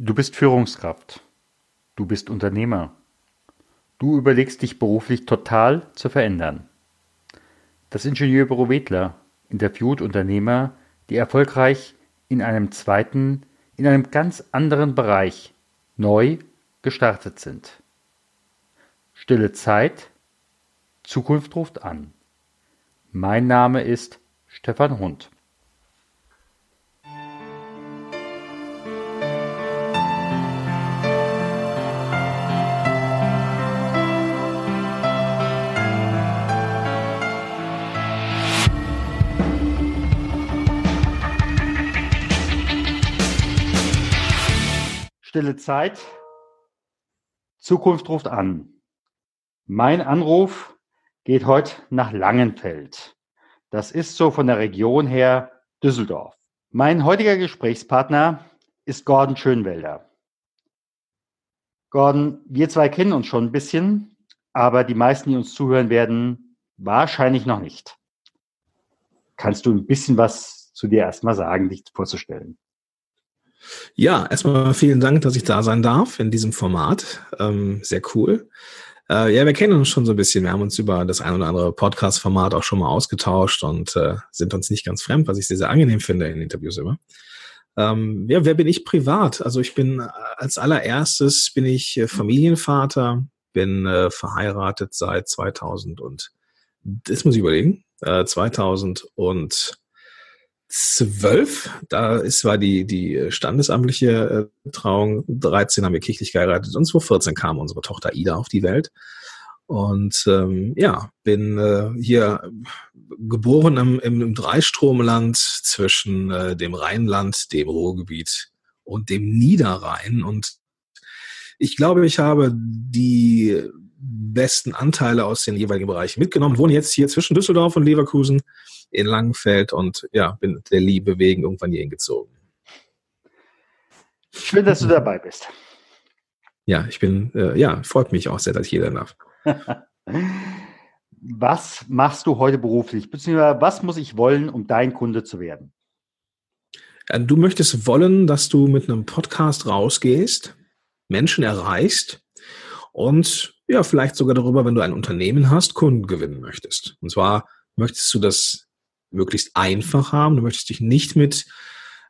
Du bist Führungskraft. Du bist Unternehmer. Du überlegst dich beruflich total zu verändern. Das Ingenieurbüro Wedler interviewt Unternehmer, die erfolgreich in einem zweiten, in einem ganz anderen Bereich neu gestartet sind. Stille Zeit, Zukunft ruft an. Mein Name ist Stefan Hund. Stille Zeit. Zukunft ruft an. Mein Anruf geht heute nach Langenfeld. Das ist so von der Region her Düsseldorf. Mein heutiger Gesprächspartner ist Gordon Schönwelder. Gordon, wir zwei kennen uns schon ein bisschen, aber die meisten, die uns zuhören werden, wahrscheinlich noch nicht. Kannst du ein bisschen was zu dir erstmal sagen, dich vorzustellen? Ja, erstmal vielen Dank, dass ich da sein darf in diesem Format. Ähm, sehr cool. Äh, ja, wir kennen uns schon so ein bisschen. Wir haben uns über das ein oder andere Podcast-Format auch schon mal ausgetauscht und äh, sind uns nicht ganz fremd, was ich sehr, sehr angenehm finde in Interviews immer. Ähm, ja, wer bin ich privat? Also ich bin äh, als allererstes bin ich äh, Familienvater, bin äh, verheiratet seit 2000 und das muss ich überlegen. Äh, 2000 und zwölf, da ist war die die standesamtliche äh, Trauung, 13 haben wir kirchlich geheiratet und 2014 kam unsere Tochter Ida auf die Welt. Und ähm, ja, bin äh, hier geboren im, im, im Dreistromland zwischen äh, dem Rheinland, dem Ruhrgebiet und dem Niederrhein. Und ich glaube, ich habe die besten Anteile aus den jeweiligen Bereichen mitgenommen. Wohne jetzt hier zwischen Düsseldorf und Leverkusen in Langenfeld und ja, bin der Liebe wegen irgendwann hier hingezogen. Schön, dass du dabei bist. Ja, ich bin, äh, ja, freut mich auch sehr, dass ich hier darf. was machst du heute beruflich? Beziehungsweise was muss ich wollen, um dein Kunde zu werden? Du möchtest wollen, dass du mit einem Podcast rausgehst, Menschen erreichst und ja, vielleicht sogar darüber, wenn du ein Unternehmen hast, Kunden gewinnen möchtest. Und zwar möchtest du das möglichst einfach haben. Du möchtest dich nicht mit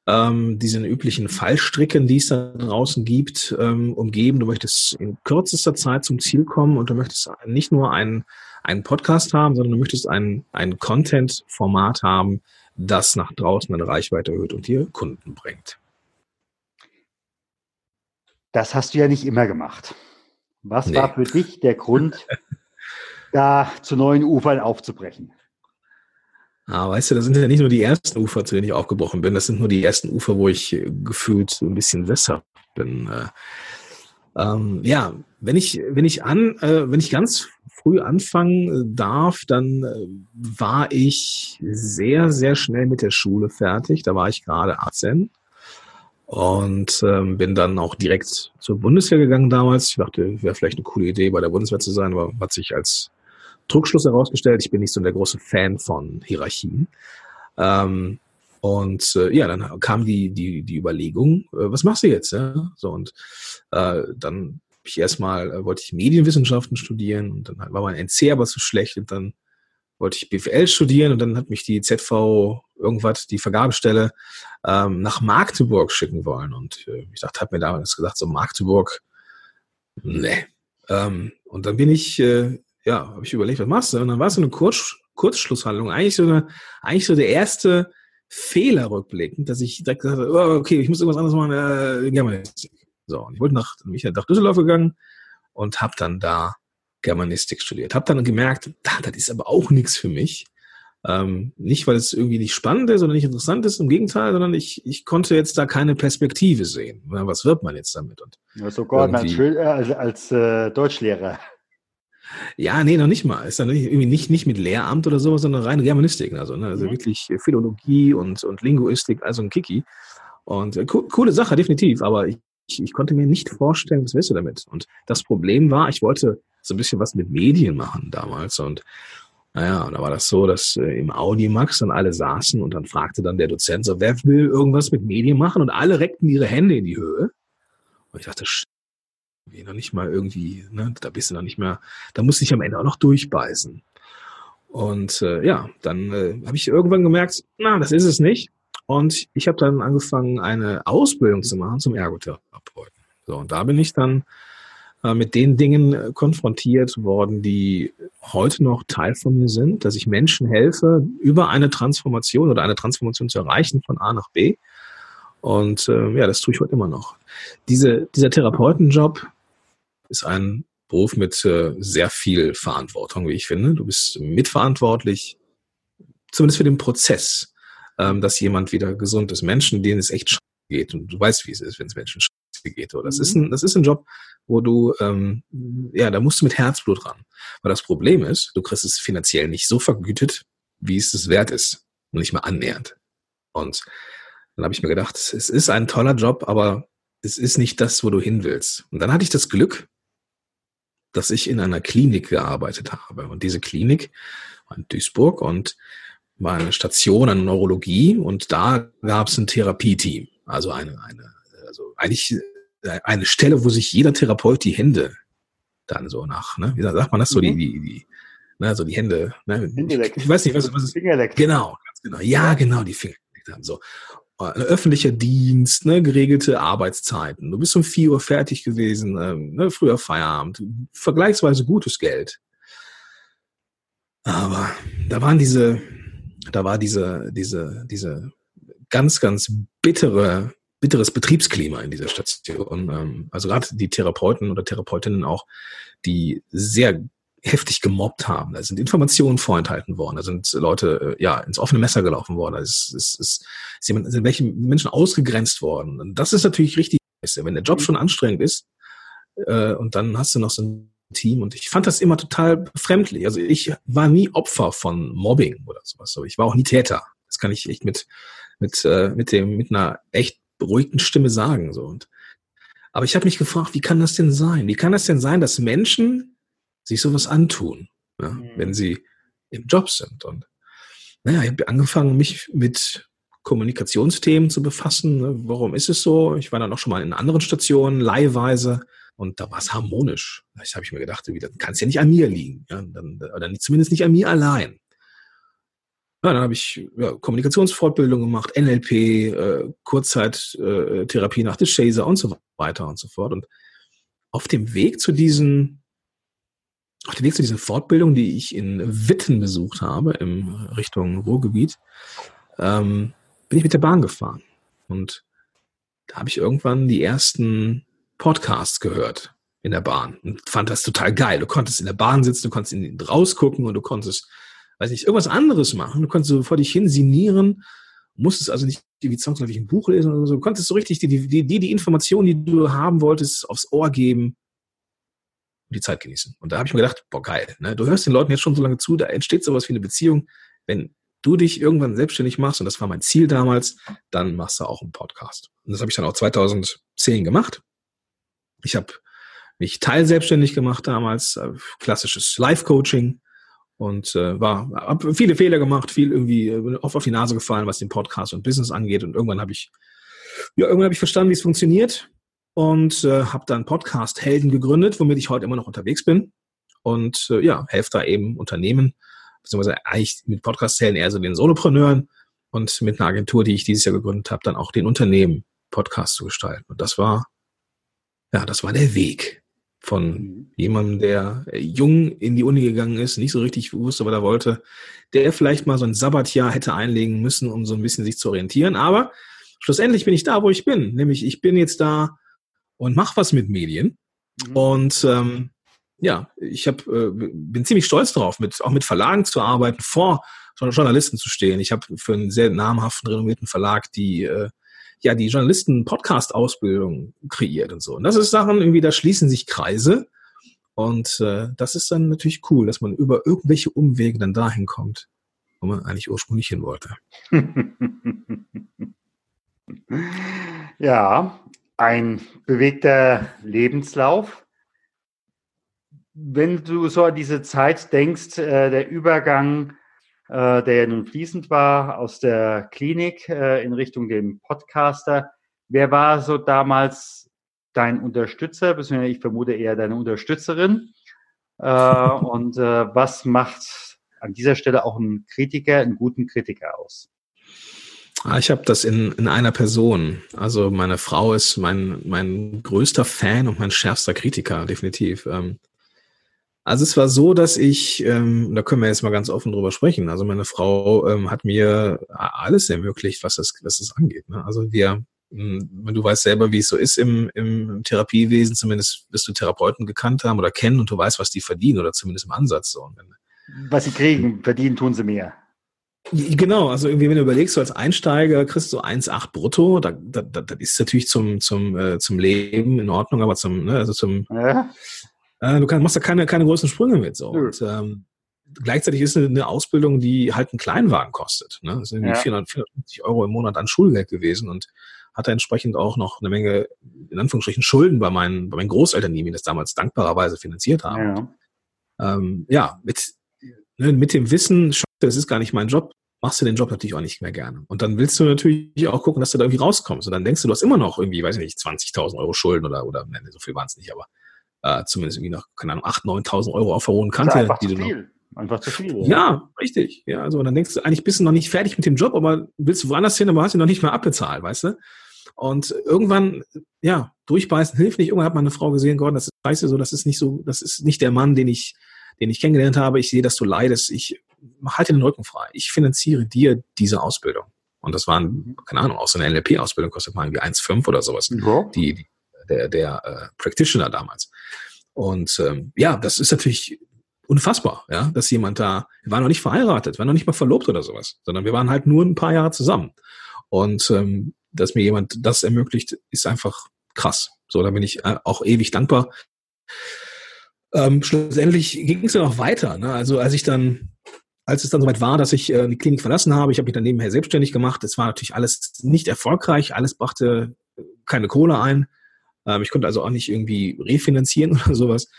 ähm, diesen üblichen Fallstricken, die es da draußen gibt, ähm, umgeben. Du möchtest in kürzester Zeit zum Ziel kommen und du möchtest nicht nur einen, einen Podcast haben, sondern du möchtest ein, ein Content-Format haben, das nach draußen eine Reichweite erhöht und dir Kunden bringt. Das hast du ja nicht immer gemacht. Was nee. war für dich der Grund, da zu neuen Ufern aufzubrechen? Ah, weißt du, das sind ja nicht nur die ersten Ufer, zu denen ich aufgebrochen bin. Das sind nur die ersten Ufer, wo ich äh, gefühlt ein bisschen sesshaft bin. Äh, ähm, ja, wenn ich, wenn ich an, äh, wenn ich ganz früh anfangen äh, darf, dann war ich sehr, sehr schnell mit der Schule fertig. Da war ich gerade 18 und ähm, bin dann auch direkt zur Bundeswehr gegangen damals. Ich dachte, wäre vielleicht eine coole Idee, bei der Bundeswehr zu sein, aber hat sich als Druckschluss herausgestellt, ich bin nicht so der große Fan von Hierarchien. Ähm, und äh, ja, dann kam die, die, die Überlegung, äh, was machst du jetzt? Ja? So, und äh, dann ich erstmal, äh, wollte ich Medienwissenschaften studieren und dann war mein NC aber zu schlecht und dann wollte ich BWL studieren und dann hat mich die ZV irgendwas, die Vergabestelle, ähm, nach Magdeburg schicken wollen. Und äh, ich dachte, habe mir damals gesagt, so Magdeburg, nee. Ähm, und dann bin ich äh, ja, habe ich überlegt, was machst du? Und dann war es so eine Kurz Kurzschlusshandlung. Eigentlich so, eine, eigentlich so der erste Fehler rückblickend, dass ich direkt gesagt habe, oh, okay, ich muss irgendwas anderes machen, äh, Germanistik. So, und ich wollte nach, bin nach Düsseldorf gegangen und habe dann da Germanistik studiert. Habe dann gemerkt, das ist aber auch nichts für mich. Ähm, nicht, weil es irgendwie nicht spannend ist oder nicht interessant ist, im Gegenteil, sondern ich, ich konnte jetzt da keine Perspektive sehen. Was wird man jetzt damit? Und ja, sogar als, als, als äh, Deutschlehrer. Ja, nee, noch nicht mal. Ist dann irgendwie nicht, nicht mit Lehramt oder sowas, sondern rein Germanistik. Also, ne? also mhm. wirklich Philologie und, und Linguistik, also ein Kiki. Und äh, co coole Sache, definitiv. Aber ich, ich, ich konnte mir nicht vorstellen, was willst du damit? Und das Problem war, ich wollte so ein bisschen was mit Medien machen damals. Und naja, und da war das so, dass äh, im Audimax dann alle saßen und dann fragte dann der Dozent so, wer will irgendwas mit Medien machen? Und alle reckten ihre Hände in die Höhe. Und ich dachte, noch nicht mal irgendwie, ne, da bist du noch nicht mehr, da musst du dich am Ende auch noch durchbeißen. Und äh, ja, dann äh, habe ich irgendwann gemerkt, na, das ist es nicht. Und ich habe dann angefangen, eine Ausbildung zu machen zum Ergotherapeuten. So, und da bin ich dann äh, mit den Dingen äh, konfrontiert worden, die heute noch Teil von mir sind, dass ich Menschen helfe, über eine Transformation oder eine Transformation zu erreichen von A nach B. Und äh, ja, das tue ich heute immer noch. Diese, dieser Therapeutenjob ist ein Beruf mit äh, sehr viel Verantwortung, wie ich finde. Du bist mitverantwortlich, zumindest für den Prozess, ähm, dass jemand wieder gesund ist. Menschen, denen es echt geht. Und du weißt, wie es ist, wenn es Menschen geht. Oder das, ist mhm. ein, das ist ein Job, wo du, ähm, ja, da musst du mit Herzblut ran. Weil das Problem ist, du kriegst es finanziell nicht so vergütet, wie es es wert ist. Und nicht mal annähernd. Und dann habe ich mir gedacht, es ist ein toller Job, aber es ist nicht das, wo du hin willst. Und dann hatte ich das Glück, dass ich in einer Klinik gearbeitet habe. Und diese Klinik war in Duisburg und war eine Station an Neurologie und da gab es ein Therapieteam. Also eine, eine, also eigentlich eine Stelle, wo sich jeder Therapeut die Hände dann so nach, ne, wie sagt man das so, mhm. die, die, die, ne, so die Hände, ne, ich, ich weiß nicht, was, was ist, genau, ganz genau, ja, genau, die Finger so öffentlicher Dienst, ne, geregelte Arbeitszeiten. Du bist um vier Uhr fertig gewesen, ähm, ne, früher Feierabend, vergleichsweise gutes Geld. Aber da waren diese, da war diese, diese, diese ganz, ganz bittere, bitteres Betriebsklima in dieser Station. Ähm, also gerade die Therapeuten oder Therapeutinnen auch, die sehr heftig gemobbt haben. Da sind Informationen vorenthalten worden, da sind Leute äh, ja ins offene Messer gelaufen worden, da ist, ist, ist, sind welche Menschen ausgegrenzt worden. Und das ist natürlich richtig wenn der Job mhm. schon anstrengend ist äh, und dann hast du noch so ein Team und ich fand das immer total befremdlich. Also ich war nie Opfer von Mobbing oder sowas, aber ich war auch nie Täter. Das kann ich echt mit mit äh, mit dem mit einer echt beruhigten Stimme sagen so und aber ich habe mich gefragt, wie kann das denn sein? Wie kann das denn sein, dass Menschen sich sowas antun, ja, mhm. wenn sie im Job sind. Und naja, ich habe angefangen, mich mit Kommunikationsthemen zu befassen. Ne? Warum ist es so? Ich war dann auch schon mal in anderen Stationen, leihweise, und da war es harmonisch. Das habe ich mir gedacht, das kann es ja nicht an mir liegen. Ja? Dann, oder zumindest nicht an mir allein. Ja, dann habe ich ja, Kommunikationsfortbildung gemacht, NLP, äh, Kurzzeittherapie äh, nach des Chaser und so weiter und so fort. Und auf dem Weg zu diesen auf dem Weg zu dieser Fortbildung, die ich in Witten besucht habe, in Richtung Ruhrgebiet, ähm, bin ich mit der Bahn gefahren. Und da habe ich irgendwann die ersten Podcasts gehört in der Bahn und fand das total geil. Du konntest in der Bahn sitzen, du konntest in rausgucken und du konntest, weiß nicht, irgendwas anderes machen. Du konntest so vor dich hin sinieren, musstest also nicht wie zwangsläufig ein Buch lesen oder so. Du konntest so richtig die, die, die, die Informationen, die du haben wolltest, aufs Ohr geben die Zeit genießen. Und da habe ich mir gedacht, boah, geil, ne? du hörst den Leuten jetzt schon so lange zu, da entsteht sowas wie eine Beziehung. Wenn du dich irgendwann selbstständig machst, und das war mein Ziel damals, dann machst du auch einen Podcast. Und das habe ich dann auch 2010 gemacht. Ich habe mich teilselbstständig gemacht damals, äh, klassisches Live-Coaching und äh, war habe viele Fehler gemacht, viel irgendwie äh, oft auf die Nase gefallen, was den Podcast und Business angeht. Und irgendwann habe ich ja irgendwann habe ich verstanden, wie es funktioniert und äh, habe dann Podcast Helden gegründet, womit ich heute immer noch unterwegs bin und äh, ja, helfe da eben Unternehmen, beziehungsweise eigentlich mit Podcast Helden eher so den Solopreneuren und mit einer Agentur, die ich dieses Jahr gegründet habe, dann auch den Unternehmen Podcast zu gestalten. Und das war, ja, das war der Weg von mhm. jemandem, der äh, jung in die Uni gegangen ist, nicht so richtig wusste, was er wollte, der vielleicht mal so ein Sabbatjahr hätte einlegen müssen, um so ein bisschen sich zu orientieren. Aber schlussendlich bin ich da, wo ich bin. Nämlich ich bin jetzt da, und mach was mit Medien. Mhm. Und ähm, ja, ich hab, äh, bin ziemlich stolz darauf, mit, auch mit Verlagen zu arbeiten, vor Journalisten zu stehen. Ich habe für einen sehr namhaften, renommierten Verlag die äh, ja die Journalisten-Podcast-Ausbildung kreiert und so. Und das ist Sachen, irgendwie, da schließen sich Kreise. Und äh, das ist dann natürlich cool, dass man über irgendwelche Umwege dann dahin kommt, wo man eigentlich ursprünglich hin wollte. ja, ein bewegter Lebenslauf. Wenn du so an diese Zeit denkst, äh, der Übergang, äh, der ja nun fließend war, aus der Klinik äh, in Richtung dem Podcaster, wer war so damals dein Unterstützer, beziehungsweise ich vermute eher deine Unterstützerin. Äh, und äh, was macht an dieser Stelle auch einen Kritiker, einen guten Kritiker aus? Ah, ich habe das in, in einer Person. Also meine Frau ist mein, mein größter Fan und mein schärfster Kritiker, definitiv. Ähm, also es war so, dass ich, ähm, da können wir jetzt mal ganz offen drüber sprechen. Also meine Frau ähm, hat mir alles ermöglicht, was das, was das angeht. Ne? Also wir, hm, du weißt selber, wie es so ist im, im Therapiewesen, zumindest wirst du Therapeuten gekannt haben oder kennen und du weißt, was die verdienen oder zumindest im Ansatz so. Was sie kriegen, verdienen tun sie mehr. Genau, also irgendwie, wenn du überlegst, so als Einsteiger kriegst du 1,8 brutto, da, da, da, das ist natürlich zum, zum, äh, zum Leben in Ordnung, aber zum, ne, also zum, ja. äh, du kann, machst da keine, keine großen Sprünge mit, so. Und, ähm, gleichzeitig ist eine, eine Ausbildung, die halt einen Kleinwagen kostet, ne, das sind ja. 400, 450 Euro im Monat an Schulgeld gewesen und hatte entsprechend auch noch eine Menge, in Anführungsstrichen, Schulden bei meinen, bei meinen Großeltern, die mir das damals dankbarerweise finanziert haben. Ja, ähm, ja mit, ne, mit dem Wissen, das ist gar nicht mein Job, machst du den Job natürlich auch nicht mehr gerne. Und dann willst du natürlich auch gucken, dass du da irgendwie rauskommst. Und dann denkst du, du hast immer noch irgendwie, weiß ich nicht, 20.000 Euro Schulden oder, oder, ne, so viel waren es nicht, aber äh, zumindest irgendwie noch, keine Ahnung, 8.000, 9.000 Euro auf der hohen Kante. die du noch, Einfach zu viel. Ja, ja richtig. Ja, also dann denkst du, eigentlich bist du noch nicht fertig mit dem Job, aber willst du woanders hin, aber hast ihn noch nicht mal abbezahlt, weißt du? Und irgendwann, ja, durchbeißen hilft nicht. Irgendwann hat meine Frau gesehen, Gordon, das ist scheiße, so, das ist nicht so, das ist nicht der Mann, den ich, den ich kennengelernt habe. Ich sehe, dass du leidest. Ich halte den Rücken frei. Ich finanziere dir diese Ausbildung. Und das waren, keine Ahnung, auch so eine NLP-Ausbildung kostet mal irgendwie 1,5 oder sowas. Ja. Die, die, der, der äh, Practitioner damals. Und ähm, ja, das ist natürlich unfassbar, ja, dass jemand da, wir waren noch nicht verheiratet, waren noch nicht mal verlobt oder sowas, sondern wir waren halt nur ein paar Jahre zusammen. Und ähm, dass mir jemand das ermöglicht, ist einfach krass. So, da bin ich äh, auch ewig dankbar. Ähm, schlussendlich ging es dann auch weiter. Ne? Also als ich dann als es dann soweit war, dass ich äh, die Klinik verlassen habe, ich habe mich dann nebenher selbstständig gemacht. Es war natürlich alles nicht erfolgreich, alles brachte keine Kohle ein. Ähm, ich konnte also auch nicht irgendwie refinanzieren oder sowas.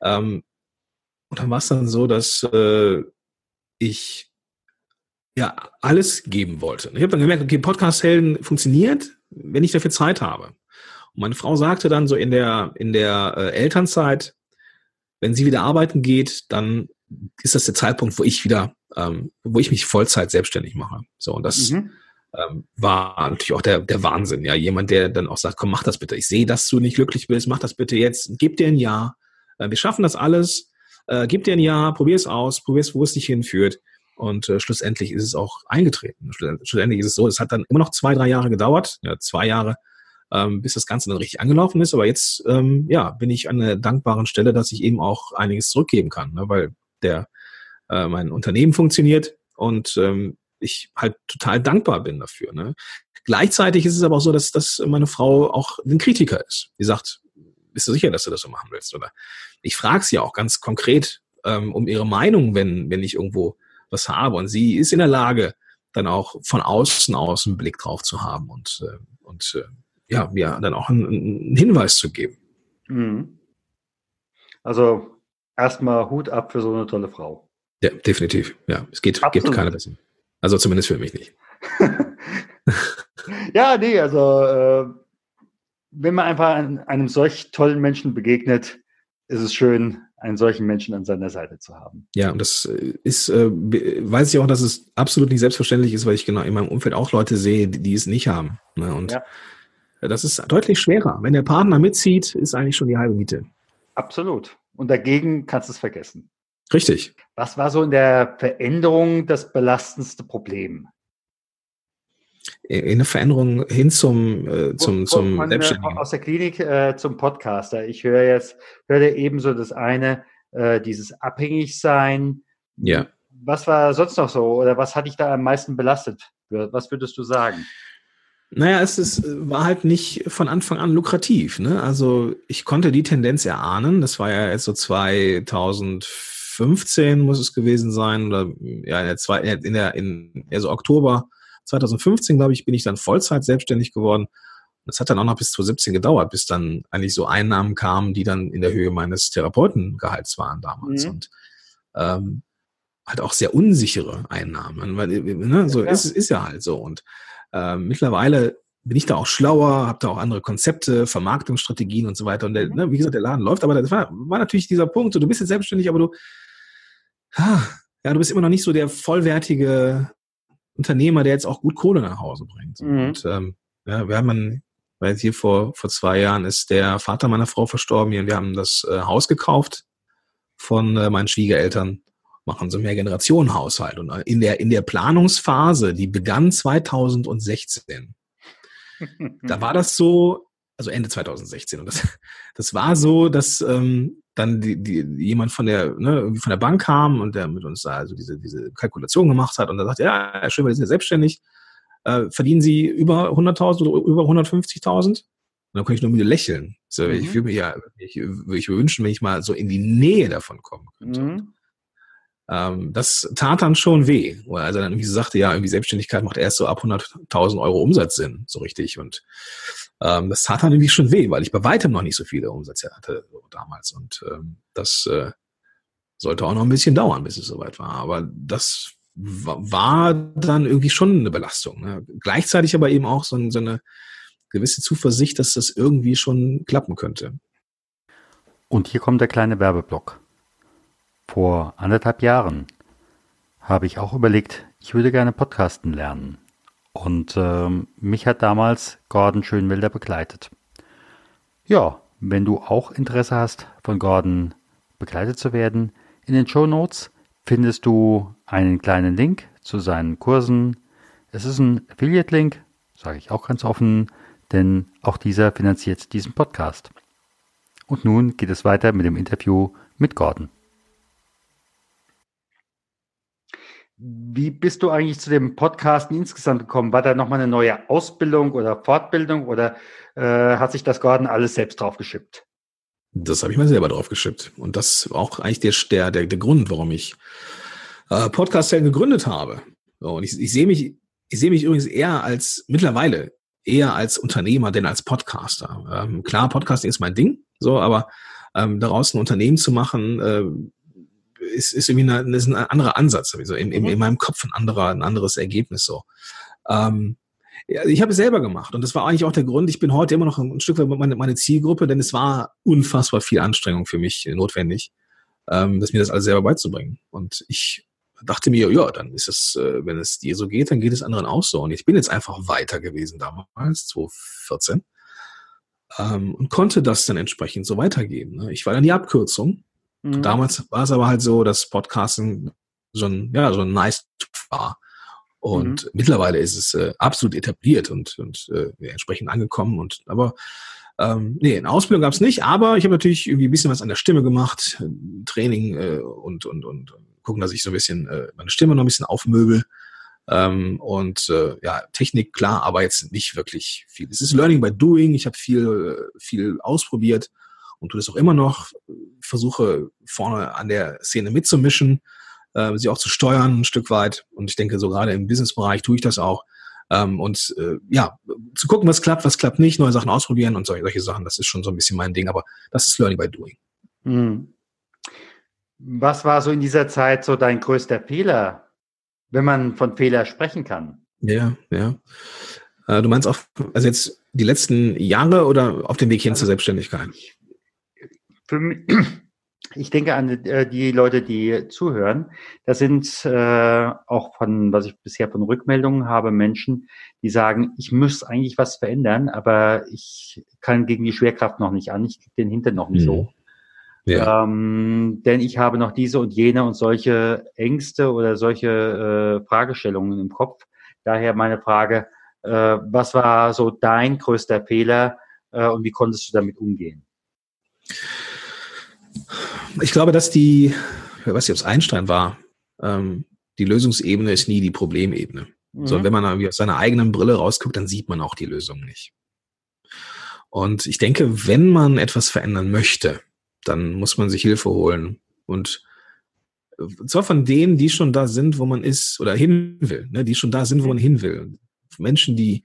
Ähm, und dann war es dann so, dass äh, ich ja alles geben wollte. Ich habe dann gemerkt, okay, Podcast-Helden funktioniert, wenn ich dafür Zeit habe. Und meine Frau sagte dann so in der in der äh, Elternzeit, wenn sie wieder arbeiten geht, dann ist das der Zeitpunkt, wo ich wieder ähm, wo ich mich Vollzeit selbstständig mache. So, und das mhm. ähm, war natürlich auch der, der Wahnsinn. Ja, jemand, der dann auch sagt, komm, mach das bitte. Ich sehe, dass du nicht glücklich bist, mach das bitte jetzt, gib dir ein Ja. Äh, wir schaffen das alles. Äh, gib dir ein Ja, probier es aus, probier es, wo es dich hinführt. Und äh, schlussendlich ist es auch eingetreten. Schlussendlich ist es so, es hat dann immer noch zwei, drei Jahre gedauert, ja, zwei Jahre, ähm, bis das Ganze dann richtig angelaufen ist. Aber jetzt, ähm, ja, bin ich an der dankbaren Stelle, dass ich eben auch einiges zurückgeben kann, ne? weil der äh, mein Unternehmen funktioniert und ähm, ich halt total dankbar bin dafür. Ne? Gleichzeitig ist es aber auch so, dass, dass meine Frau auch ein Kritiker ist. Die sagt, bist du sicher, dass du das so machen willst? Oder ich frage sie auch ganz konkret ähm, um ihre Meinung, wenn, wenn ich irgendwo was habe. Und sie ist in der Lage, dann auch von außen aus einen Blick drauf zu haben und, äh, und äh, ja, mir dann auch einen, einen Hinweis zu geben. Mhm. Also erstmal Hut ab für so eine tolle Frau. Ja, definitiv. Ja, es geht, gibt keine besseren. Also zumindest für mich nicht. ja, nee, also äh, wenn man einfach einem solch tollen Menschen begegnet, ist es schön, einen solchen Menschen an seiner Seite zu haben. Ja, und das äh, ist, äh, weiß ich auch, dass es absolut nicht selbstverständlich ist, weil ich genau in meinem Umfeld auch Leute sehe, die, die es nicht haben. Ne? Und ja. das ist deutlich schwerer. Wenn der Partner mitzieht, ist eigentlich schon die halbe Miete. Absolut. Und dagegen kannst du es vergessen. Richtig. Was war so in der Veränderung das belastendste Problem? In der Veränderung hin zum, äh, zum, zum von, Selbstständigen. Aus der Klinik äh, zum Podcaster. Ich höre jetzt, höre ebenso das eine, äh, dieses Abhängigsein. Ja. Was war sonst noch so oder was hat dich da am meisten belastet? Was würdest du sagen? Naja, es ist, war halt nicht von Anfang an lukrativ. Ne? Also ich konnte die Tendenz erahnen. Das war ja jetzt so 2004 2015 muss es gewesen sein, oder ja, in der, zwei, in der, in, also Oktober 2015, glaube ich, bin ich dann Vollzeit selbstständig geworden. Das hat dann auch noch bis 2017 gedauert, bis dann eigentlich so Einnahmen kamen, die dann in der Höhe meines Therapeutengehalts waren damals. Mhm. Und ähm, halt auch sehr unsichere Einnahmen. Weil, ne, so ja. ist, ist ja halt so. Und äh, mittlerweile bin ich da auch schlauer, habe da auch andere Konzepte, Vermarktungsstrategien und so weiter. Und der, mhm. ne, wie gesagt, der Laden läuft, aber das war, war natürlich dieser Punkt, so, du bist jetzt selbstständig, aber du, ja, du bist immer noch nicht so der vollwertige Unternehmer, der jetzt auch gut Kohle nach Hause bringt. Mhm. Und ähm, ja, wir haben einen, weil hier vor, vor zwei Jahren ist der Vater meiner Frau verstorben hier und wir haben das äh, Haus gekauft von äh, meinen Schwiegereltern machen so mehr Generationenhaushalt. Und in der, in der Planungsphase, die begann 2016, da war das so, also Ende 2016. Und das, das war so, dass ähm, dann die, die, jemand von der, ne, von der Bank kam und der mit uns da also diese, diese Kalkulation gemacht hat und da sagt, ja, Herr Schön, wir sind ja selbstständig. Äh, verdienen Sie über 100.000 oder über 150.000? Und dann kann ich nur wieder lächeln. So, mhm. Ich würde mir ja, ich, ich wünschen, wenn ich mal so in die Nähe davon kommen könnte. Mhm. Ähm, das tat dann schon weh, weil er dann irgendwie sagte, ja, irgendwie Selbstständigkeit macht erst so ab 100.000 Euro Umsatz Sinn, so richtig. Und ähm, das tat dann irgendwie schon weh, weil ich bei weitem noch nicht so viele Umsätze hatte so damals. Und ähm, das äh, sollte auch noch ein bisschen dauern, bis es soweit war. Aber das war dann irgendwie schon eine Belastung. Ne? Gleichzeitig aber eben auch so, so eine gewisse Zuversicht, dass das irgendwie schon klappen könnte. Und hier kommt der kleine Werbeblock. Vor anderthalb Jahren habe ich auch überlegt, ich würde gerne Podcasten lernen. Und äh, mich hat damals Gordon Schönwelder begleitet. Ja, wenn du auch Interesse hast, von Gordon begleitet zu werden, in den Show Notes findest du einen kleinen Link zu seinen Kursen. Es ist ein Affiliate-Link, sage ich auch ganz offen, denn auch dieser finanziert diesen Podcast. Und nun geht es weiter mit dem Interview mit Gordon. Wie bist du eigentlich zu dem Podcasten insgesamt gekommen? War da nochmal eine neue Ausbildung oder Fortbildung oder äh, hat sich das Gordon alles selbst draufgeschippt? Das habe ich mir selber draufgeschippt. Und das ist auch eigentlich der, der, der Grund, warum ich äh, Podcast gegründet habe. Und ich, ich sehe mich, ich sehe mich übrigens eher als mittlerweile eher als Unternehmer denn als Podcaster. Ähm, klar, Podcasting ist mein Ding, so, aber ähm, daraus ein Unternehmen zu machen, äh, ist, ist irgendwie eine, ist ein anderer Ansatz, sowieso. In, in, mhm. in meinem Kopf ein anderer, ein anderes Ergebnis so. Ähm, ja, ich habe es selber gemacht und das war eigentlich auch der Grund. Ich bin heute immer noch ein Stück weit meine, meine Zielgruppe, denn es war unfassbar viel Anstrengung für mich notwendig, ähm, das mir das alles selber beizubringen. Und ich dachte mir, ja, dann ist es, äh, wenn es dir so geht, dann geht es anderen auch so. Und ich bin jetzt einfach weiter gewesen damals, 2014, ähm, und konnte das dann entsprechend so weitergeben. Ne? Ich war dann die Abkürzung Mhm. Damals war es aber halt so, dass Podcasten so ein, ja, so ein nice war. Und mhm. mittlerweile ist es äh, absolut etabliert und, und äh, entsprechend angekommen. Und aber ähm, nee, eine Ausbildung gab es nicht, aber ich habe natürlich irgendwie ein bisschen was an der Stimme gemacht, Training äh, und, und, und gucken, dass ich so ein bisschen äh, meine Stimme noch ein bisschen aufmöbel. Ähm, und äh, ja, Technik, klar, aber jetzt nicht wirklich viel. Es ist Learning by Doing. Ich habe viel, äh, viel ausprobiert und tue das auch immer noch, versuche vorne an der Szene mitzumischen, äh, sie auch zu steuern ein Stück weit. Und ich denke, so gerade im Businessbereich tue ich das auch. Ähm, und äh, ja, zu gucken, was klappt, was klappt nicht, neue Sachen ausprobieren und solche, solche Sachen, das ist schon so ein bisschen mein Ding, aber das ist Learning by Doing. Hm. Was war so in dieser Zeit so dein größter Fehler, wenn man von Fehler sprechen kann? Ja, ja. Äh, du meinst auch, also jetzt die letzten Jahre oder auf dem Weg hin also, zur Selbstständigkeit? Für mich, ich denke an äh, die Leute, die zuhören. Das sind äh, auch von, was ich bisher von Rückmeldungen habe, Menschen, die sagen, ich muss eigentlich was verändern, aber ich kann gegen die Schwerkraft noch nicht an, ich kriege den Hintern noch nicht mhm. so. Ja. Ähm, denn ich habe noch diese und jene und solche Ängste oder solche äh, Fragestellungen im Kopf. Daher meine Frage, äh, was war so dein größter Fehler äh, und wie konntest du damit umgehen? Ich glaube, dass die, ich weiß nicht, ob es Einstein war, ähm, die Lösungsebene ist nie die Problemebene. Mhm. So, wenn man aus seiner eigenen Brille rausguckt, dann sieht man auch die Lösung nicht. Und ich denke, wenn man etwas verändern möchte, dann muss man sich Hilfe holen. Und zwar von denen, die schon da sind, wo man ist oder hin will, ne, die schon da sind, wo man hin will. Menschen, die,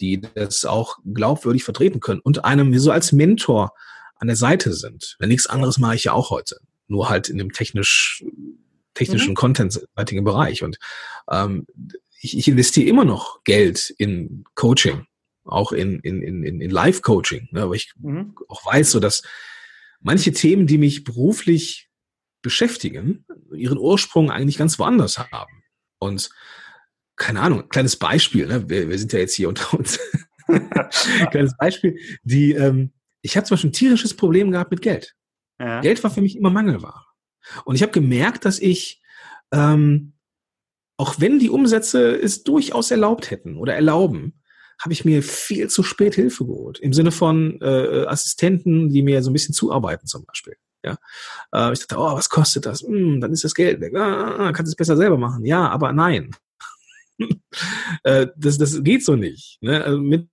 die das auch glaubwürdig vertreten können und einem so als Mentor an der Seite sind. Wenn nichts anderes mache ich ja auch heute. Nur halt in dem technisch, technischen, mhm. contentseitigen Bereich. Und ähm, ich, ich investiere immer noch Geld in Coaching. auch in, in, in, in Live-Coaching, ne, aber ich mhm. auch weiß, so dass manche Themen, die mich beruflich beschäftigen, ihren Ursprung eigentlich ganz woanders haben. Und keine Ahnung, kleines Beispiel, ne? wir, wir sind ja jetzt hier unter uns. kleines Beispiel, die, ähm, ich habe zum Beispiel ein tierisches Problem gehabt mit Geld. Ja. Geld war für mich immer Mangelware. Und ich habe gemerkt, dass ich, ähm, auch wenn die Umsätze es durchaus erlaubt hätten oder erlauben, habe ich mir viel zu spät Hilfe geholt. Im Sinne von äh, Assistenten, die mir so ein bisschen zuarbeiten zum Beispiel. Ja, äh, ich dachte, oh, was kostet das? Hm, dann ist das Geld weg. Ah, kannst du es besser selber machen. Ja, aber nein. äh, das, das geht so nicht. Ne? Also mit,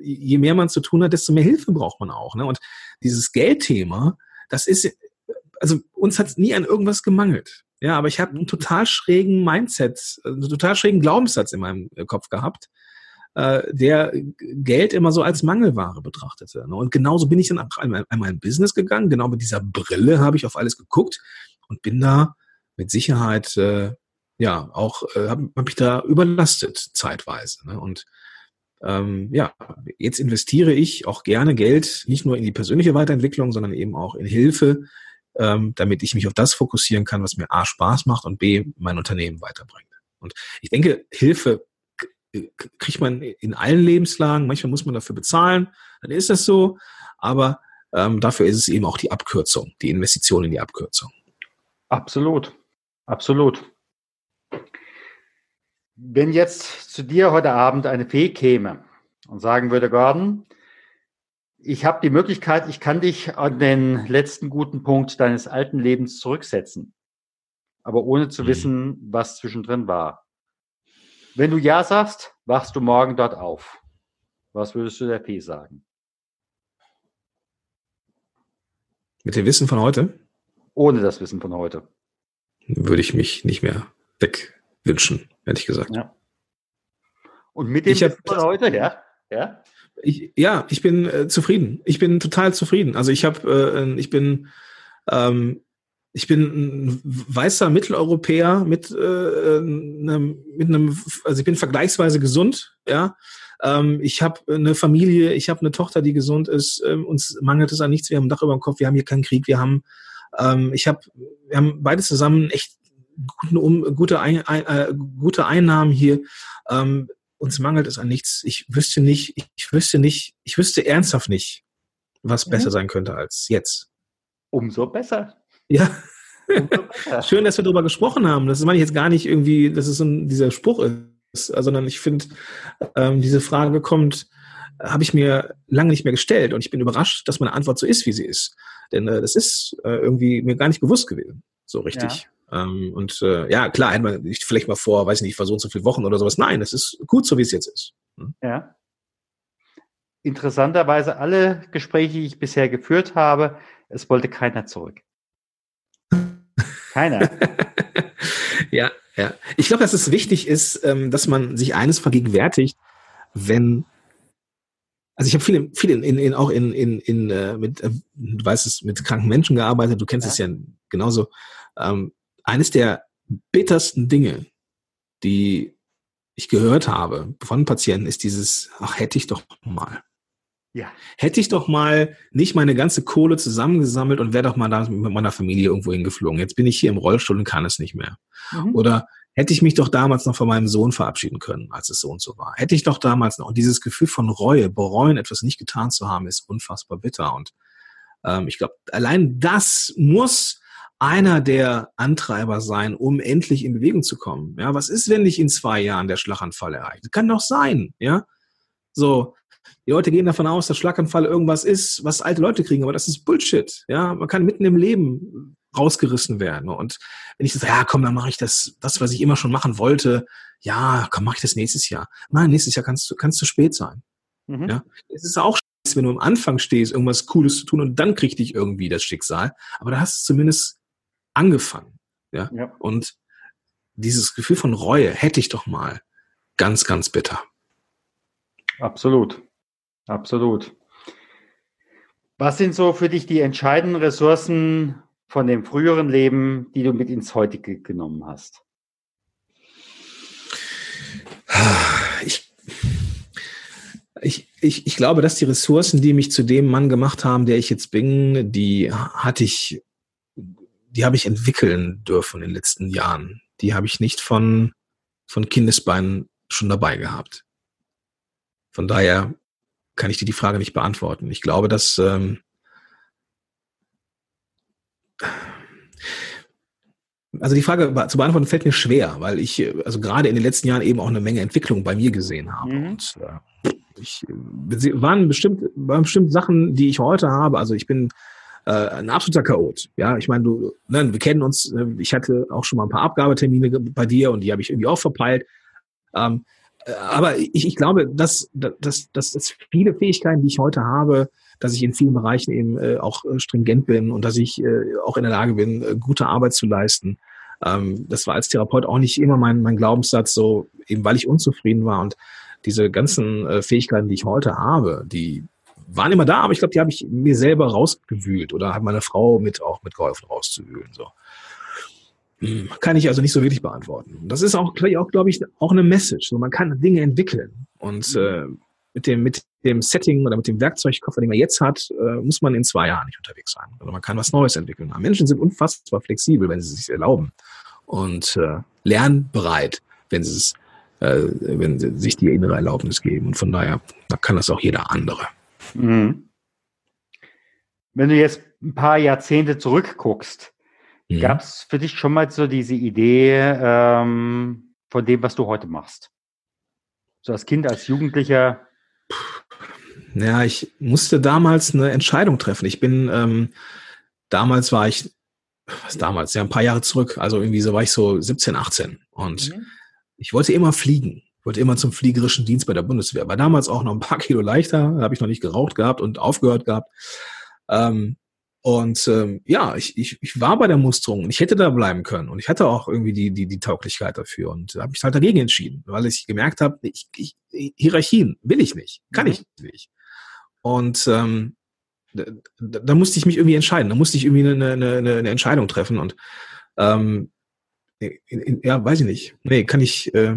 je mehr man zu tun hat, desto mehr Hilfe braucht man auch. Ne? Und dieses Geldthema, das ist, also uns hat nie an irgendwas gemangelt. Ja, aber ich habe einen total schrägen Mindset, einen total schrägen Glaubenssatz in meinem Kopf gehabt, äh, der Geld immer so als Mangelware betrachtete. Ne? Und genauso bin ich dann einmal, einmal in Business gegangen, genau mit dieser Brille habe ich auf alles geguckt und bin da mit Sicherheit äh, ja auch äh, habe hab mich da überlastet zeitweise. Ne? Und ähm, ja, jetzt investiere ich auch gerne Geld nicht nur in die persönliche Weiterentwicklung, sondern eben auch in Hilfe, ähm, damit ich mich auf das fokussieren kann, was mir A Spaß macht und B mein Unternehmen weiterbringt. Und ich denke, Hilfe kriegt man in allen Lebenslagen. Manchmal muss man dafür bezahlen, dann ist das so. Aber ähm, dafür ist es eben auch die Abkürzung, die Investition in die Abkürzung. Absolut, absolut. Wenn jetzt zu dir heute Abend eine Fee käme und sagen würde, Gordon, ich habe die Möglichkeit, ich kann dich an den letzten guten Punkt deines alten Lebens zurücksetzen, aber ohne zu mhm. wissen, was zwischendrin war. Wenn du Ja sagst, wachst du morgen dort auf. Was würdest du der Fee sagen? Mit dem Wissen von heute? Ohne das Wissen von heute. Würde ich mich nicht mehr wegwünschen, ehrlich gesagt. Ja. Und mit dem ich von heute, ja? Ja, ich, ja, ich bin äh, zufrieden. Ich bin total zufrieden. Also ich habe, äh, ich bin ähm, ich bin ein weißer Mitteleuropäer mit, äh, einem, mit einem, also ich bin vergleichsweise gesund, ja. Ähm, ich habe eine Familie, ich habe eine Tochter, die gesund ist. Ähm, uns mangelt es an nichts. Wir haben ein Dach über dem Kopf, wir haben hier keinen Krieg, wir haben, ähm, ich habe, wir haben beide zusammen echt gute, um, gute, ein, äh, gute Einnahmen hier. Ähm, uns mangelt es an nichts. Ich wüsste nicht, ich, wüsste nicht, ich wüsste ernsthaft nicht, was mhm. besser sein könnte als jetzt. Umso besser. Ja. Schön, dass wir darüber gesprochen haben. Das meine ich jetzt gar nicht irgendwie, dass es so ein, dieser Spruch ist, sondern ich finde, ähm, diese Frage kommt, habe ich mir lange nicht mehr gestellt und ich bin überrascht, dass meine Antwort so ist, wie sie ist. Denn äh, das ist äh, irgendwie mir gar nicht bewusst gewesen, so richtig. Ja. Ähm, und äh, ja, klar, einmal, ich vielleicht mal vor, weiß nicht, ich war so und so viele Wochen oder sowas. Nein, es ist gut, so wie es jetzt ist. Hm? Ja. Interessanterweise alle Gespräche, die ich bisher geführt habe, es wollte keiner zurück. Keiner. ja, ja. Ich glaube, dass es wichtig ist, ähm, dass man sich eines vergegenwärtigt, wenn also ich habe viele, viele in, in, auch in, in, in äh, mit, äh, du weißt es, mit kranken Menschen gearbeitet, du kennst ja. es ja genauso. Ähm, eines der bittersten Dinge, die ich gehört habe von Patienten, ist dieses, ach, hätte ich doch mal. Ja. Hätte ich doch mal nicht meine ganze Kohle zusammengesammelt und wäre doch mal da mit meiner Familie irgendwo hingeflogen. Jetzt bin ich hier im Rollstuhl und kann es nicht mehr. Mhm. Oder hätte ich mich doch damals noch von meinem Sohn verabschieden können, als es so und so war. Hätte ich doch damals noch. Und dieses Gefühl von Reue, bereuen, etwas nicht getan zu haben, ist unfassbar bitter. Und ähm, ich glaube, allein das muss einer der Antreiber sein, um endlich in Bewegung zu kommen. Ja, was ist, wenn dich in zwei Jahren der Schlaganfall erreicht? Kann doch sein, ja. So, die Leute gehen davon aus, dass Schlaganfall irgendwas ist, was alte Leute kriegen, aber das ist Bullshit. Ja, man kann mitten im Leben rausgerissen werden. Und wenn ich sage, ja, komm, dann mache ich das, das, was ich immer schon machen wollte, ja, komm, mache ich das nächstes Jahr. Nein, nächstes Jahr kannst du, kannst du spät sein. Mhm. Ja, es ist auch wenn du am Anfang stehst, irgendwas Cooles zu tun und dann kriegt dich irgendwie das Schicksal. Aber da hast du zumindest angefangen. Ja, ja. und dieses Gefühl von Reue hätte ich doch mal ganz, ganz bitter. Absolut. Absolut. Was sind so für dich die entscheidenden Ressourcen von dem früheren Leben, die du mit ins heutige genommen hast? Ich, Ich, ich, ich glaube, dass die Ressourcen, die mich zu dem Mann gemacht haben, der ich jetzt bin, die hatte ich, die habe ich entwickeln dürfen in den letzten Jahren. Die habe ich nicht von, von Kindesbeinen schon dabei gehabt. Von daher kann ich dir die Frage nicht beantworten. Ich glaube, dass ähm, also die Frage zu beantworten fällt mir schwer, weil ich also gerade in den letzten Jahren eben auch eine Menge Entwicklung bei mir gesehen habe. Mhm. Und äh, ich waren bestimmt waren bestimmt Sachen, die ich heute habe. Also ich bin äh, ein absoluter Chaot. Ja, ich meine, du, ne, wir kennen uns. Ne, ich hatte auch schon mal ein paar Abgabetermine bei dir und die habe ich irgendwie auch verpeilt. Ähm, äh, aber ich, ich glaube, dass, dass, dass, dass viele Fähigkeiten, die ich heute habe, dass ich in vielen Bereichen eben äh, auch äh, stringent bin und dass ich äh, auch in der Lage bin, äh, gute Arbeit zu leisten. Ähm, das war als Therapeut auch nicht immer mein, mein Glaubenssatz, so eben weil ich unzufrieden war und diese ganzen äh, Fähigkeiten, die ich heute habe, die waren immer da, aber ich glaube, die habe ich mir selber rausgewühlt oder hat meine Frau mit auch mitgeholfen rauszuwühlen. So. Hm, kann ich also nicht so wirklich beantworten. Das ist auch, auch glaube ich, auch eine Message. So, man kann Dinge entwickeln. Und mhm. äh, mit dem, mit dem Setting oder mit dem Werkzeugkoffer, den man jetzt hat, äh, muss man in zwei Jahren nicht unterwegs sein. Also man kann was Neues entwickeln. Menschen sind unfassbar flexibel, wenn sie es sich erlauben. Und äh, lernbereit, wenn sie es, äh, wenn sie sich die innere Erlaubnis geben. Und von daher, da kann das auch jeder andere. Mhm. Wenn du jetzt ein paar Jahrzehnte zurückguckst, Mhm. Gab es für dich schon mal so diese Idee ähm, von dem, was du heute machst? So als Kind, als Jugendlicher? Ja, ich musste damals eine Entscheidung treffen. Ich bin, ähm, damals war ich, was damals, ja, ein paar Jahre zurück, also irgendwie so war ich so 17, 18 und mhm. ich wollte immer fliegen. Wollte immer zum fliegerischen Dienst bei der Bundeswehr. War damals auch noch ein paar Kilo leichter, habe ich noch nicht geraucht gehabt und aufgehört gehabt. Ähm, und ähm, ja, ich, ich, ich war bei der Musterung und ich hätte da bleiben können und ich hatte auch irgendwie die, die, die Tauglichkeit dafür und habe mich halt dagegen entschieden, weil ich gemerkt habe, ich, ich, Hierarchien will ich nicht, kann mhm. ich nicht. Und ähm, da, da musste ich mich irgendwie entscheiden, da musste ich irgendwie eine, eine, eine Entscheidung treffen und ähm, ja, weiß ich nicht. Nee, kann ich, äh,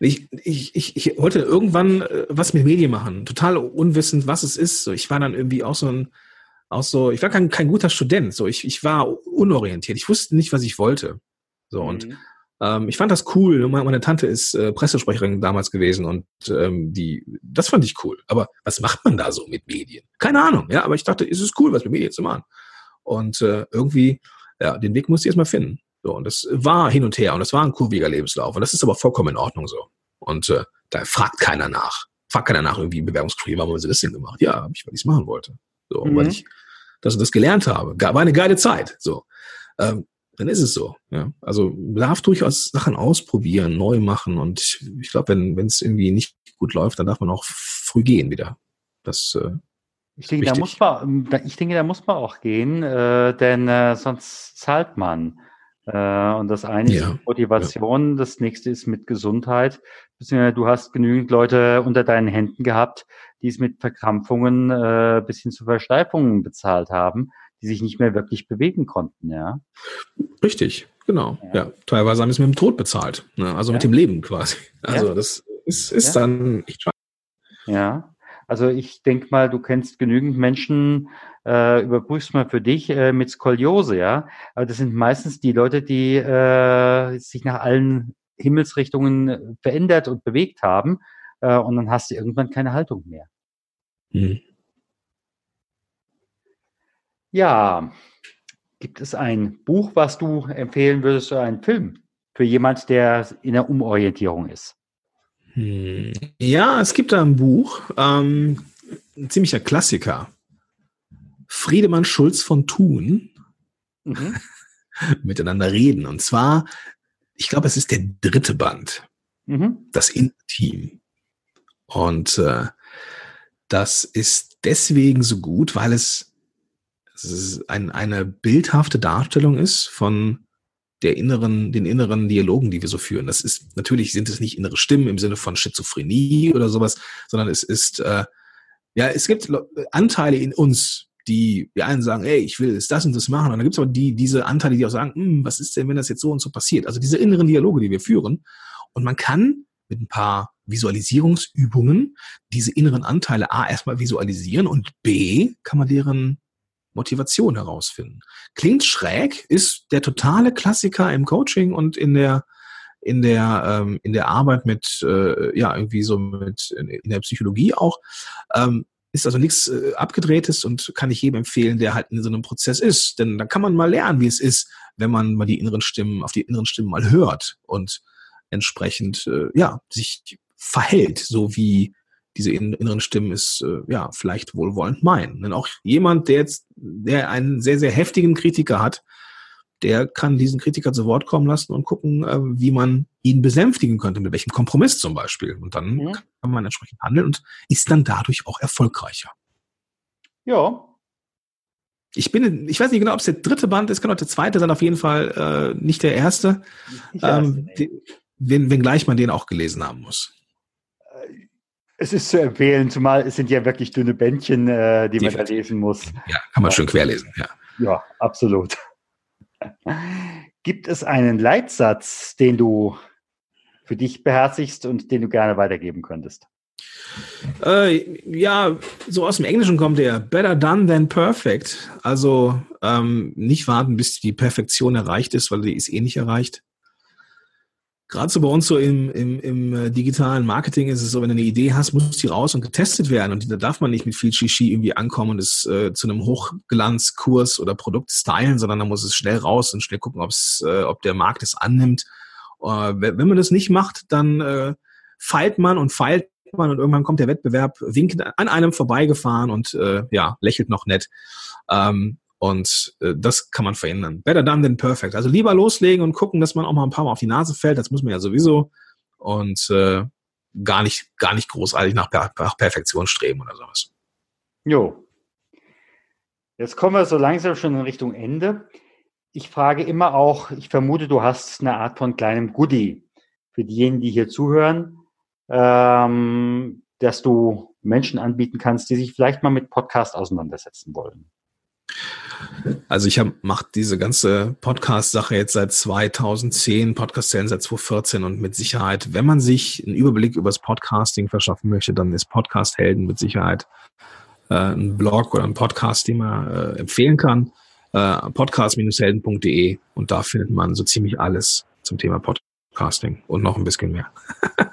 ich, ich, ich, ich wollte irgendwann äh, was mit Medien machen, total unwissend, was es ist. So, ich war dann irgendwie auch so ein, auch so, ich war kein, kein guter Student. So, ich, ich war unorientiert. Ich wusste nicht, was ich wollte. So mhm. und ähm, ich fand das cool. Meine, meine Tante ist äh, Pressesprecherin damals gewesen und ähm, die, das fand ich cool. Aber was macht man da so mit Medien? Keine Ahnung. Ja, aber ich dachte, ist es cool, was mit Medien zu machen. Und äh, irgendwie, ja, den Weg musste ich erstmal finden. So, und das war hin und her und das war ein kurviger Lebenslauf. Und das ist aber vollkommen in Ordnung so. Und äh, da fragt keiner nach. Fragt keiner nach irgendwie im Bewerbungsgespräch, warum haben sie das denn gemacht? Ja, hab ich, weil ich es machen wollte. So, mhm. weil ich das und das gelernt habe. War eine geile Zeit. So. Ähm, dann ist es so. Ja. Also darf durchaus Sachen ausprobieren, neu machen. Und ich, ich glaube, wenn es irgendwie nicht gut läuft, dann darf man auch früh gehen wieder. Das äh, ich denke, da muss man, ich denke, da muss man auch gehen, äh, denn äh, sonst zahlt man. Äh, und das eine ja, ist Motivation, ja. das nächste ist mit Gesundheit. Du hast genügend Leute unter deinen Händen gehabt, die es mit Verkrampfungen äh, bis hin zu Versteifungen bezahlt haben, die sich nicht mehr wirklich bewegen konnten, ja. Richtig, genau. Ja, ja. teilweise haben sie es mit dem Tod bezahlt, ne? also mit dem Leben quasi. Also das ist, ist dann echt schade. Ja. Also ich denke mal, du kennst genügend Menschen, äh, überprüfst mal für dich äh, mit Skoliose, ja. Aber das sind meistens die Leute, die äh, sich nach allen Himmelsrichtungen verändert und bewegt haben. Äh, und dann hast du irgendwann keine Haltung mehr. Mhm. Ja, gibt es ein Buch, was du empfehlen würdest oder einen Film für jemand, der in der Umorientierung ist? Hm. Ja, es gibt da ein Buch, ähm, ein ziemlicher Klassiker. Friedemann Schulz von Thun. Mhm. Miteinander reden. Und zwar, ich glaube, es ist der dritte Band. Mhm. Das Inteam. Und äh, das ist deswegen so gut, weil es, es ein, eine bildhafte Darstellung ist von der inneren, den inneren Dialogen, die wir so führen. Das ist, natürlich sind es nicht innere Stimmen im Sinne von Schizophrenie oder sowas, sondern es ist, äh, ja, es gibt Anteile in uns, die, die einen sagen, ey, ich will das und das machen. Und dann gibt es aber die, diese Anteile, die auch sagen, hm, was ist denn, wenn das jetzt so und so passiert? Also diese inneren Dialoge, die wir führen. Und man kann mit ein paar Visualisierungsübungen diese inneren Anteile A erstmal visualisieren und B kann man deren Motivation herausfinden. Klingt schräg, ist der totale Klassiker im Coaching und in der in der ähm, in der Arbeit mit äh, ja irgendwie so mit in der Psychologie auch ähm, ist also nichts äh, abgedrehtes und kann ich jedem empfehlen, der halt in so einem Prozess ist, denn dann kann man mal lernen, wie es ist, wenn man mal die inneren Stimmen auf die inneren Stimmen mal hört und entsprechend äh, ja sich verhält, so wie diese inneren Stimmen es äh, ja vielleicht wohlwollend meinen. Denn auch jemand, der jetzt, der einen sehr, sehr heftigen Kritiker hat, der kann diesen Kritiker zu Wort kommen lassen und gucken, äh, wie man ihn besänftigen könnte, mit welchem Kompromiss zum Beispiel. Und dann ja. kann man entsprechend handeln und ist dann dadurch auch erfolgreicher. Ja. Ich bin, ich weiß nicht genau, ob es der dritte Band ist, kann auch der zweite sein, auf jeden Fall äh, nicht der erste. Nicht der erste ähm, nee. wenn, wenngleich man den auch gelesen haben muss. Es ist zu empfehlen, zumal es sind ja wirklich dünne Bändchen, äh, die, die man da lesen muss. Ja, kann man ja. schön querlesen, ja. Ja, absolut. Gibt es einen Leitsatz, den du für dich beherzigst und den du gerne weitergeben könntest? Äh, ja, so aus dem Englischen kommt der Better done than perfect. Also ähm, nicht warten, bis die Perfektion erreicht ist, weil die ist eh nicht erreicht gerade so bei uns so im, im, im äh, digitalen Marketing ist es so, wenn du eine Idee hast, muss die raus und getestet werden. Und da darf man nicht mit viel Shishi irgendwie ankommen und es äh, zu einem Hochglanzkurs oder Produkt stylen, sondern da muss es schnell raus und schnell gucken, ob's, äh, ob der Markt es annimmt. Äh, wenn man das nicht macht, dann äh, feilt man und feilt man und irgendwann kommt der Wettbewerb winkend an einem vorbeigefahren und äh, ja, lächelt noch nett. Ähm, und äh, das kann man verhindern. Better done than perfect. Also lieber loslegen und gucken, dass man auch mal ein paar Mal auf die Nase fällt. Das muss man ja sowieso. Und äh, gar nicht, gar nicht großartig nach, nach Perfektion streben oder sowas. Jo. Jetzt kommen wir so langsam schon in Richtung Ende. Ich frage immer auch, ich vermute, du hast eine Art von kleinem Goodie für diejenigen, die hier zuhören, ähm, dass du Menschen anbieten kannst, die sich vielleicht mal mit Podcast auseinandersetzen wollen. Also ich mache diese ganze Podcast-Sache jetzt seit 2010, Podcast-Zellen seit 2014 und mit Sicherheit, wenn man sich einen Überblick über das Podcasting verschaffen möchte, dann ist Podcast-Helden mit Sicherheit äh, ein Blog oder ein Podcast, den man äh, empfehlen kann. Äh, podcast-helden.de und da findet man so ziemlich alles zum Thema Podcasting und noch ein bisschen mehr.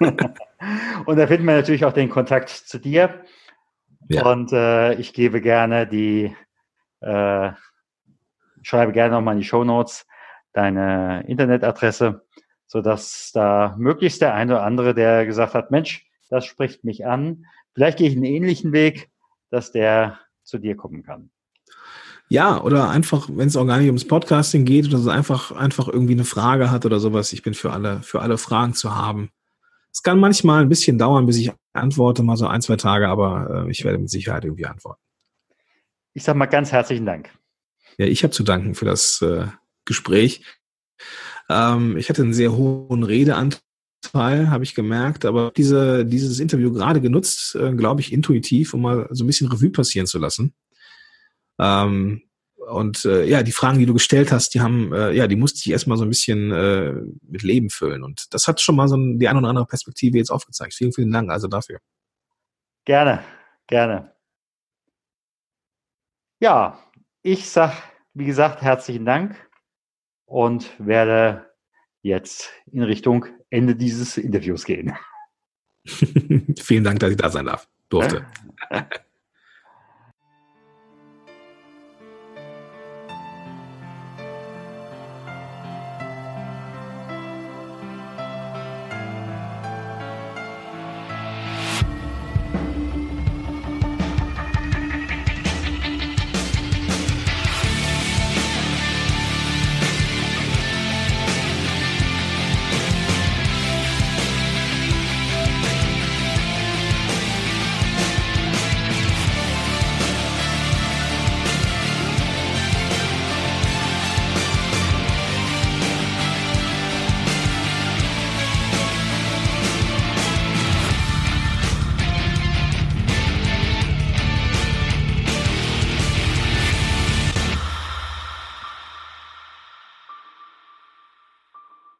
und da findet man natürlich auch den Kontakt zu dir. Ja. Und äh, ich gebe gerne die äh, schreibe gerne nochmal in die Show Notes deine Internetadresse, sodass da möglichst der eine oder andere, der gesagt hat, Mensch, das spricht mich an, vielleicht gehe ich einen ähnlichen Weg, dass der zu dir kommen kann. Ja, oder einfach, wenn es auch gar nicht ums Podcasting geht oder so einfach, einfach irgendwie eine Frage hat oder sowas. Ich bin für alle, für alle Fragen zu haben. Es kann manchmal ein bisschen dauern, bis ich antworte, mal so ein, zwei Tage, aber äh, ich werde mit Sicherheit irgendwie antworten. Ich sage mal ganz herzlichen Dank. Ja, ich habe zu danken für das äh, Gespräch. Ähm, ich hatte einen sehr hohen Redeanteil, habe ich gemerkt, aber diese, dieses Interview gerade genutzt, äh, glaube ich, intuitiv, um mal so ein bisschen Revue passieren zu lassen. Ähm, und äh, ja, die Fragen, die du gestellt hast, die haben, äh, ja, die musste ich erstmal so ein bisschen äh, mit Leben füllen. Und das hat schon mal so ein, die eine oder andere Perspektive jetzt aufgezeigt. Vielen, vielen Dank also dafür. Gerne, gerne. Ja, ich sage, wie gesagt, herzlichen Dank und werde jetzt in Richtung Ende dieses Interviews gehen. Vielen Dank, dass ich da sein darf, durfte.